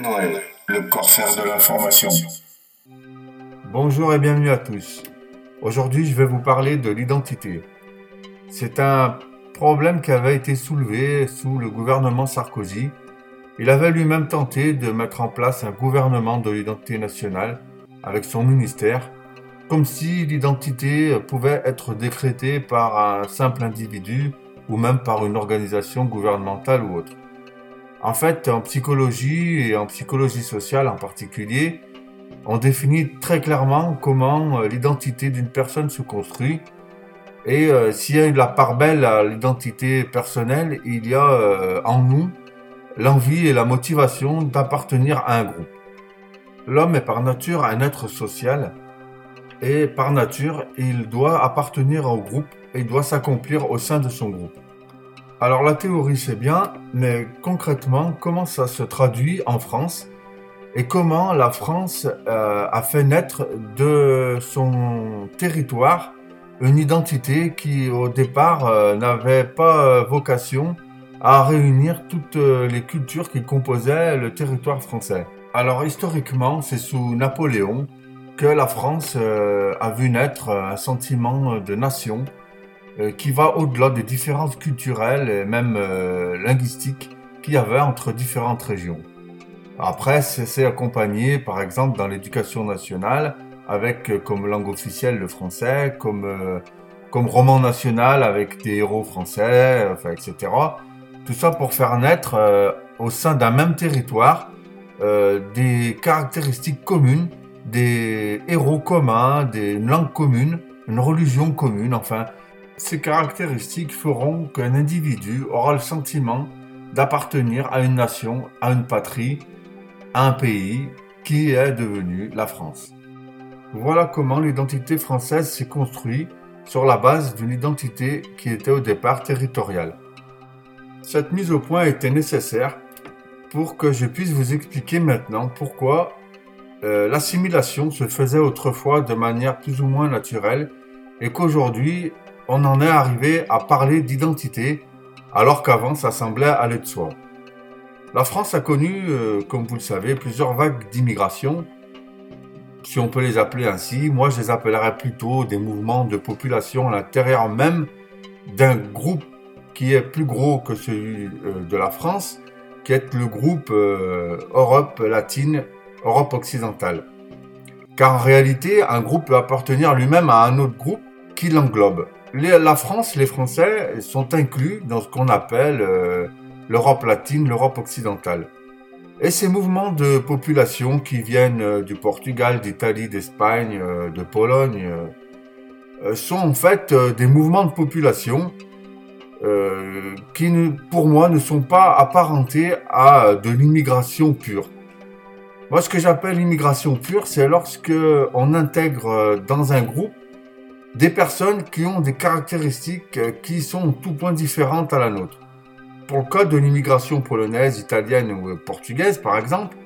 Noël, le corsaire de l'information. Bonjour et bienvenue à tous. Aujourd'hui, je vais vous parler de l'identité. C'est un problème qui avait été soulevé sous le gouvernement Sarkozy. Il avait lui-même tenté de mettre en place un gouvernement de l'identité nationale avec son ministère, comme si l'identité pouvait être décrétée par un simple individu ou même par une organisation gouvernementale ou autre. En fait, en psychologie et en psychologie sociale en particulier, on définit très clairement comment euh, l'identité d'une personne se construit. Et euh, s'il y a la part belle à l'identité personnelle, il y a euh, en nous l'envie et la motivation d'appartenir à un groupe. L'homme est par nature un être social et par nature, il doit appartenir au groupe et doit s'accomplir au sein de son groupe. Alors la théorie c'est bien, mais concrètement comment ça se traduit en France et comment la France euh, a fait naître de son territoire une identité qui au départ euh, n'avait pas euh, vocation à réunir toutes les cultures qui composaient le territoire français. Alors historiquement, c'est sous Napoléon que la France a vu naître un sentiment de nation qui va au-delà des différences culturelles et même euh, linguistiques qu'il y avait entre différentes régions. Après, c'est accompagné, par exemple, dans l'éducation nationale, avec euh, comme langue officielle le français, comme, comme roman national avec des héros français, etc. Tout ça pour faire naître au sein d'un même territoire des caractéristiques communes, des héros communs, des langues communes, une religion commune, enfin, ces caractéristiques feront qu'un individu aura le sentiment d'appartenir à une nation, à une patrie, à un pays qui est devenu la France. Voilà comment l'identité française s'est construite sur la base d'une identité qui était au départ territoriale. Cette mise au point était nécessaire pour que je puisse vous expliquer maintenant pourquoi euh, l'assimilation se faisait autrefois de manière plus ou moins naturelle et qu'aujourd'hui on en est arrivé à parler d'identité, alors qu'avant ça semblait aller de soi. La France a connu, euh, comme vous le savez, plusieurs vagues d'immigration, si on peut les appeler ainsi. Moi, je les appellerais plutôt des mouvements de population à l'intérieur même d'un groupe qui est plus gros que celui euh, de la France, qui est le groupe euh, Europe latine, Europe occidentale. Car en réalité, un groupe peut appartenir lui-même à un autre groupe qui l'englobe la France, les Français sont inclus dans ce qu'on appelle euh, l'Europe latine, l'Europe occidentale. Et ces mouvements de population qui viennent euh, du Portugal, d'Italie, d'Espagne, euh, de Pologne, sont en fait des mouvements de population qui, pour moi, ne sont pas apparentés à de l'immigration pure. Moi, ce que j'appelle l'immigration pure, c'est lorsque on intègre dans un groupe des personnes qui ont des caractéristiques euh, qui sont tout point différentes à la nôtre. Pour le cas de l'immigration polonaise, italienne ou euh, portugaise, par exemple,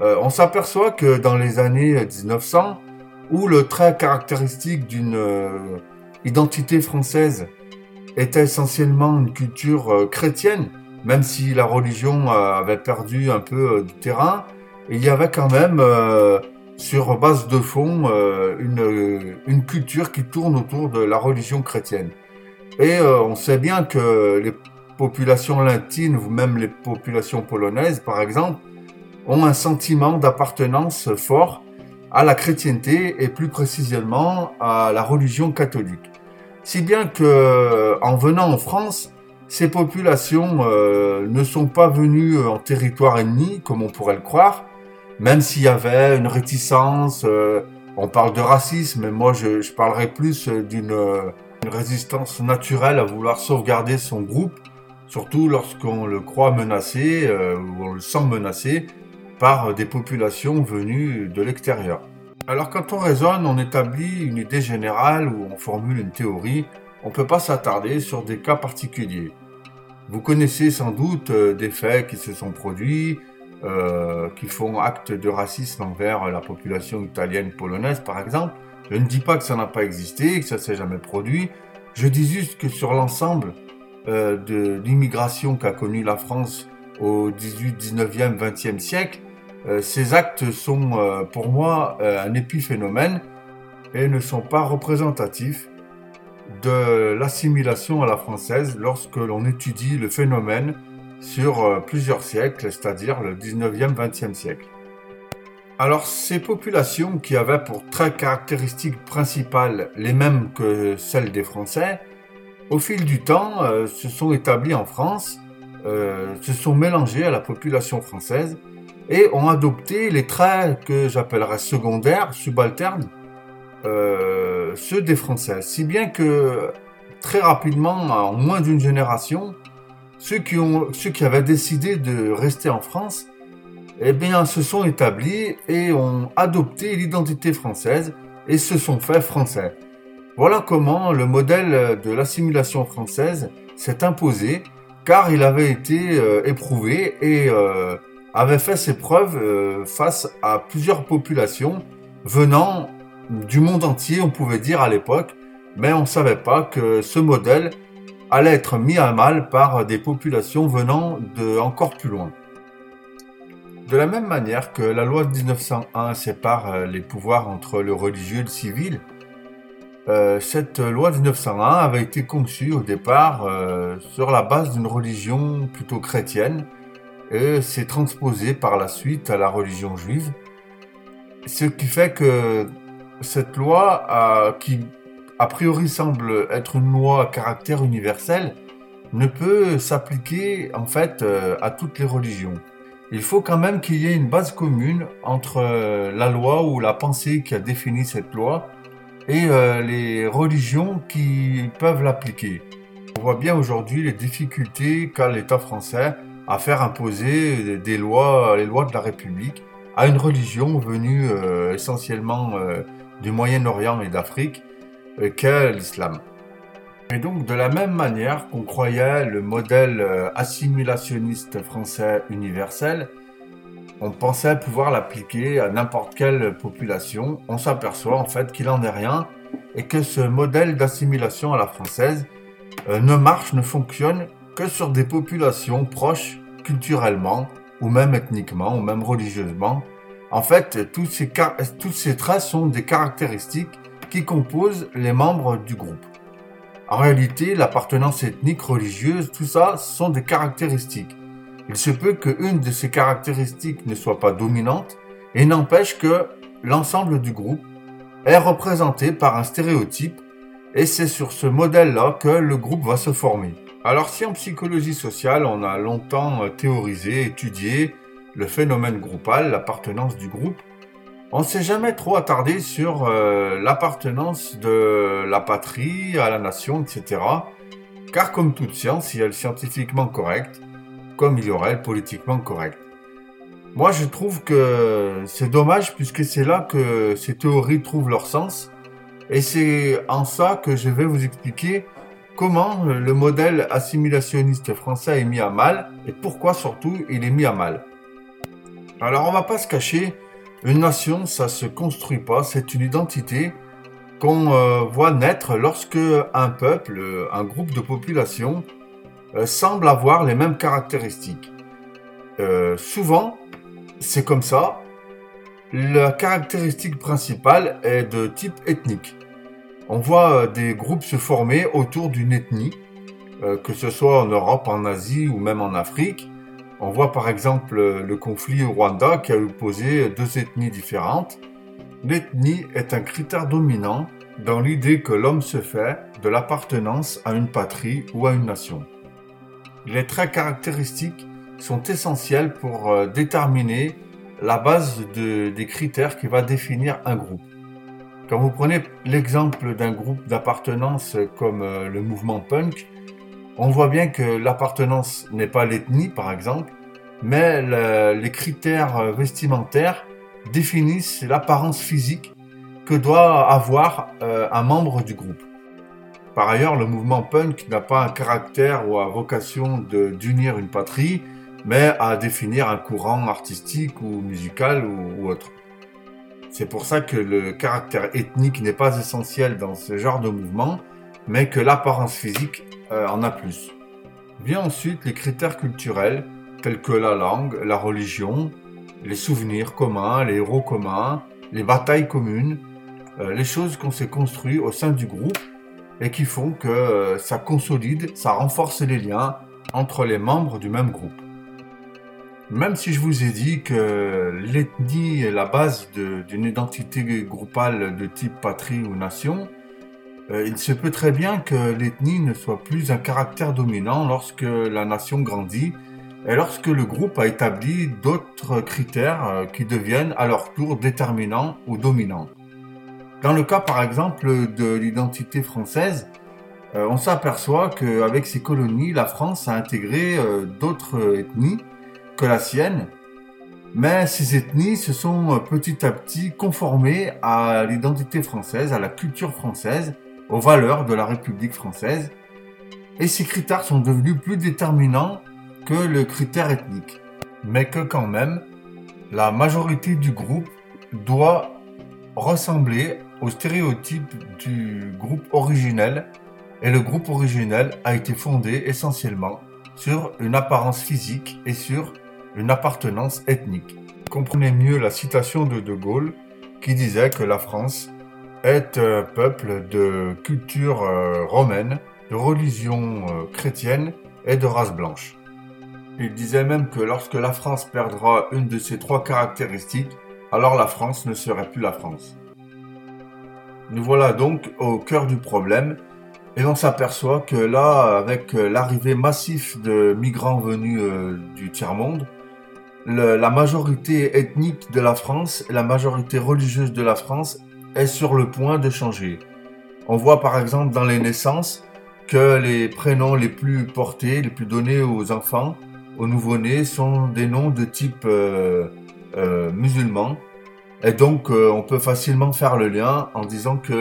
euh, on s'aperçoit que dans les années 1900, où le trait caractéristique d'une identité française était essentiellement une culture chrétienne, même si la religion avait perdu un peu du terrain, il y avait quand même sur base de fond euh, une, une, culture qui tourne autour de la religion chrétienne. Et euh, on sait bien que les populations latines ou même les populations polonaises, par exemple, ont un sentiment d'appartenance fort à la chrétienté et plus précisément à la religion catholique. Si bien que en venant en France, ces populations euh, ne sont pas venues en territoire ennemi, comme on pourrait le croire, même s'il y avait une réticence, euh, on parle de racisme, mais moi je, je parlerais plus euh, d'une euh, résistance naturelle à vouloir sauvegarder son groupe, surtout lorsqu'on le croit menacé ou on le sent menacé par des populations venues de l'extérieur. Alors quand on raisonne, on établit une idée générale ou on formule une théorie, on ne peut pas s'attarder sur des cas particuliers. Vous connaissez sans doute des faits qui se sont produits, euh, qui font acte de racisme envers la population italienne polonaise, par exemple. Je ne dis pas que ça n'a pas existé, que ça s'est jamais produit. Je dis juste que sur l'ensemble euh, de l'immigration qu'a connue la France au 18, 19e, 20e siècle, euh, ces actes sont pour moi un épiphénomène et ne sont pas représentatifs de l'assimilation à la française lorsque l'on étudie le phénomène sur plusieurs siècles, c'est-à-dire le 19e, 20e siècle. Alors ces populations qui avaient pour traits caractéristiques principales les mêmes que celles des Français, au fil du temps se sont établies en France, se sont mélangées à la population française et ont adopté les traits que j'appellerais secondaires, subalternes, euh, ceux des Français. Si bien que très rapidement, en moins d'une génération, ceux qui, avaient décidé de rester en France, eh bien, se sont établis et ont adopté l'identité française et se sont faits français. Voilà comment le modèle de l'assimilation française s'est imposé, car il avait été euh, éprouvé et euh, avait fait ses preuves euh, face à plusieurs populations venant du monde entier, on pouvait dire à l'époque, mais on ne savait pas que ce modèle allait être mis à mal par des populations venant de encore plus loin. De la même manière que la loi de 1901 sépare euh, les pouvoirs entre le religieux et le civil, euh, cette loi de 1901 avait été conçue au départ sur la base d'une religion plutôt chrétienne, et s'est transposé par la suite à la religion juive. Ce qui fait que cette loi, qui a priori semble être une loi à caractère universel, ne peut s'appliquer en fait euh, à toutes les religions. Il faut quand même qu'il y ait une base commune entre euh, la loi ou la pensée qui a défini cette loi et euh, les religions qui peuvent l'appliquer. On voit bien aujourd'hui les difficultés qu'a l'État français à faire imposer des lois, les lois de la République, à une religion venue essentiellement du Moyen-Orient et d'Afrique, qu'est l'islam. Et donc, de la même manière qu'on croyait le modèle assimilationniste français universel, on pensait pouvoir l'appliquer à n'importe quelle population, on s'aperçoit en fait qu'il n'en est rien et que ce modèle d'assimilation à la française ne marche, ne fonctionne que sur des populations proches culturellement, ou même ethniquement, ou même religieusement. En fait, tous ces, tous ces traits sont des caractéristiques qui composent les membres du groupe. En réalité, l'appartenance ethnique, religieuse, tout ça sont des caractéristiques. Il se peut qu'une de ces caractéristiques ne soit pas dominante et n'empêche que l'ensemble du groupe est représenté par un stéréotype et c'est sur ce modèle-là que le groupe va se former. Alors si en psychologie sociale, on a longtemps euh, théorisé, étudié le phénomène groupal, l'appartenance du groupe, on ne s'est jamais trop attardé sur euh, l'appartenance de la patrie, à la nation, etc. Car comme toute science, il y a le scientifiquement correct, comme il y aurait le politiquement correct. Moi, je trouve que c'est dommage puisque c'est là que ces théories trouvent leur sens. Et c'est en ça que je vais vous expliquer comment le modèle assimilationniste français est mis à mal et pourquoi surtout il est mis à mal. Alors on va pas se cacher, une nation ça se construit pas, c'est une identité qu'on euh, voit naître lorsque un peuple, un groupe de population euh, semble avoir les mêmes caractéristiques. Euh, souvent, c'est comme ça. La caractéristique principale est de type ethnique on voit des groupes se former autour d'une ethnie, que ce soit en Europe, en Asie ou même en Afrique. On voit par exemple euh, le conflit au Rwanda qui a opposé deux ethnies différentes. L'ethnie est un critère dominant dans l'idée que l'homme se fait de l'appartenance à une patrie ou à une nation. Les traits caractéristiques sont essentiels pour déterminer la base des critères qui va définir un groupe. Quand vous prenez l'exemple d'un groupe d'appartenance comme euh, le mouvement punk, on voit bien que l'appartenance n'est pas l'ethnie, par exemple, mais les critères vestimentaires définissent l'apparence physique que doit avoir euh, un membre du groupe. Par ailleurs, le mouvement punk n'a pas un caractère ou a vocation d'unir une patrie, mais à définir un courant artistique ou musical ou autre. C'est pour ça que le caractère ethnique n'est pas essentiel dans ce genre de mouvement, mais que l'apparence physique euh, en a plus. Vient ensuite les critères culturels, tels que la langue, la religion, les souvenirs communs, les héros communs, les batailles communes, euh, les choses qu'on s'est construites au sein du groupe et qui font que euh, ça consolide, ça renforce les liens entre les membres du même groupe. Même si je vous ai dit que l'ethnie est la base d'une identité groupale de type patrie ou nation, euh, il se peut très bien que l'ethnie ne soit plus un caractère dominant lorsque la nation grandit et lorsque le groupe a établi d'autres critères euh, qui deviennent à leur tour déterminants ou dominants. Dans le cas par exemple de l'identité française, euh, on s'aperçoit qu'avec ses colonies, la France a intégré d'autres ethnies que la sienne, mais ces ethnies se sont petit à petit conformées à l'identité française, à la culture française, aux valeurs de la République française, et ces critères sont devenus plus déterminants que le critère ethnique, mais que quand même, la majorité du groupe doit ressembler au stéréotype du groupe originel, et le groupe originel a été fondé essentiellement sur une apparence physique et sur une appartenance ethnique. Comprenez mieux la citation de De Gaulle qui disait que la France est un peuple de culture euh, romaine, de religion euh, chrétienne et de race blanche. Il disait même que lorsque la France perdra une de ces trois caractéristiques, alors la France ne serait plus la France. Nous voilà donc au cœur du problème et on s'aperçoit que là, avec l'arrivée massive de migrants venus euh, du tiers-monde, la majorité ethnique de la France et la majorité religieuse de la France est sur le point de changer. On voit par exemple dans les naissances que les prénoms les plus portés, les plus donnés aux enfants, aux nouveau-nés sont des noms de type euh, euh, musulman. Et donc, euh, on peut facilement faire le lien en disant que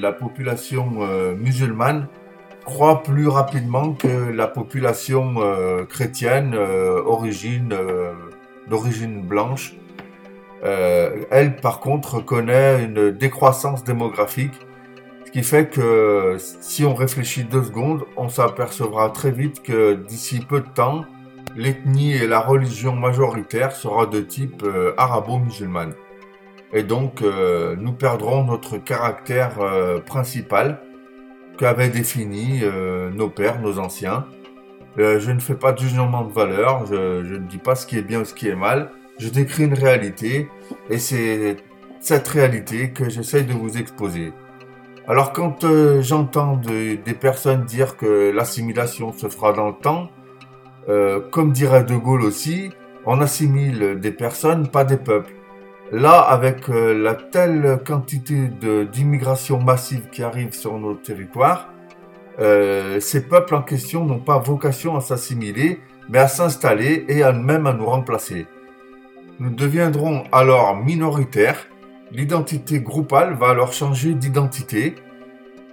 la population musulmane croît plus rapidement que la population chrétienne origine, d'origine blanche. Elle, par contre, connaît une décroissance démographique, ce qui fait que si on réfléchit deux secondes, on s'apercevra très vite que d'ici peu de temps, l'ethnie et la religion majoritaire sera de type euh, arabo-musulmane. Et donc, euh, nous perdrons notre caractère euh, principal qu'avaient défini nos pères, nos anciens. je ne fais pas de jugement de valeur, je, je, ne dis pas ce qui est bien ou ce qui est mal, je décris une réalité, et c'est cette réalité que j'essaye de vous exposer. Alors quand j'entends des personnes dire que l'assimilation se fera dans le temps, euh, comme dirait De Gaulle aussi, on assimile des personnes, pas des peuples. Là, avec euh, la telle quantité d'immigration massive qui arrive sur nos territoires, euh, ces peuples en question n'ont pas vocation à s'assimiler, mais à s'installer et à même à nous remplacer. Nous deviendrons alors minoritaires, l'identité groupale va alors changer d'identité,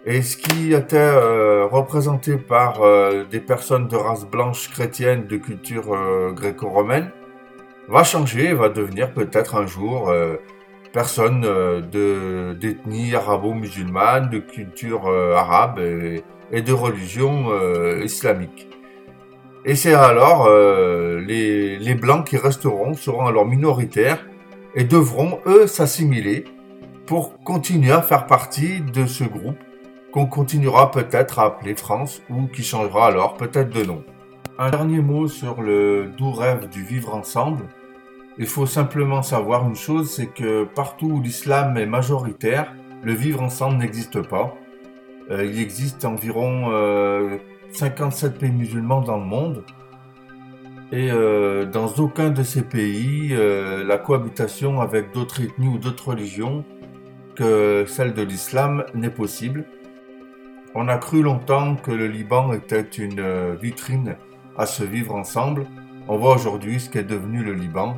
et ce qui était euh, représenté par euh, des personnes de race blanche chrétienne de culture euh, gréco-romaine va changer, va devenir peut-être un jour personne de d'ethnie arabo-musulmane, de culture arabe et, de religion islamique. Et c'est alors les, les blancs qui resteront, seront alors minoritaires et devront, eux, s'assimiler pour continuer à faire partie de ce groupe qu'on continuera peut-être à appeler France ou qui changera alors peut-être de nom. Un dernier mot sur le doux rêve du vivre ensemble. Il faut simplement savoir une chose, c'est que partout où l'islam est majoritaire, le vivre ensemble n'existe pas. Euh, il existe environ 57 euh, pays musulmans dans le monde. Et euh, dans aucun de ces pays, la cohabitation avec d'autres ethnies ou d'autres religions que celle de l'islam n'est possible. On a cru longtemps que le Liban était une euh, vitrine à se vivre ensemble. On voit aujourd'hui ce qu'est devenu le Liban.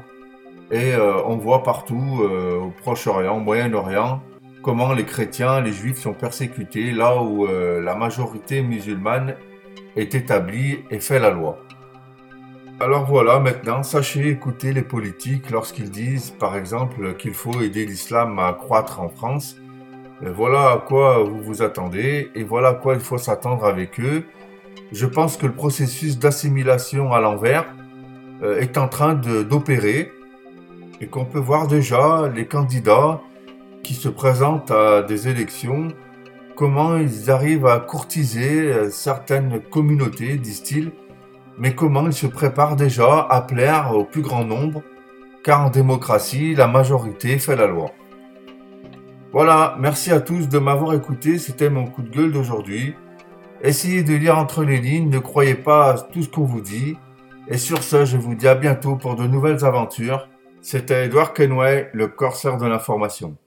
Et euh, on voit partout, euh, au Proche-Orient, au Moyen-Orient, comment les chrétiens, les juifs sont persécutés là où la majorité musulmane est établie et fait la loi. Alors voilà, maintenant, sachez écouter les politiques lorsqu'ils disent, par exemple, qu'il faut aider l'islam à croître en France voilà à quoi vous vous attendez et voilà à quoi il faut s'attendre avec eux. Je pense que le processus d'assimilation à l'envers euh, est en train d'opérer et qu'on peut voir déjà les candidats qui se présentent à des élections, comment ils arrivent à courtiser euh, certaines communautés, disent-ils, mais comment ils se préparent déjà à plaire au plus grand nombre, car en démocratie, la majorité fait la loi. Voilà, merci à tous de m'avoir écouté, c'était mon coup de gueule d'aujourd'hui. Essayez de lire entre les lignes, ne croyez pas à tout ce qu'on vous dit. Et sur ce, je vous dis à bientôt pour de nouvelles aventures. C'était Edouard Kenway, le corsaire de l'information.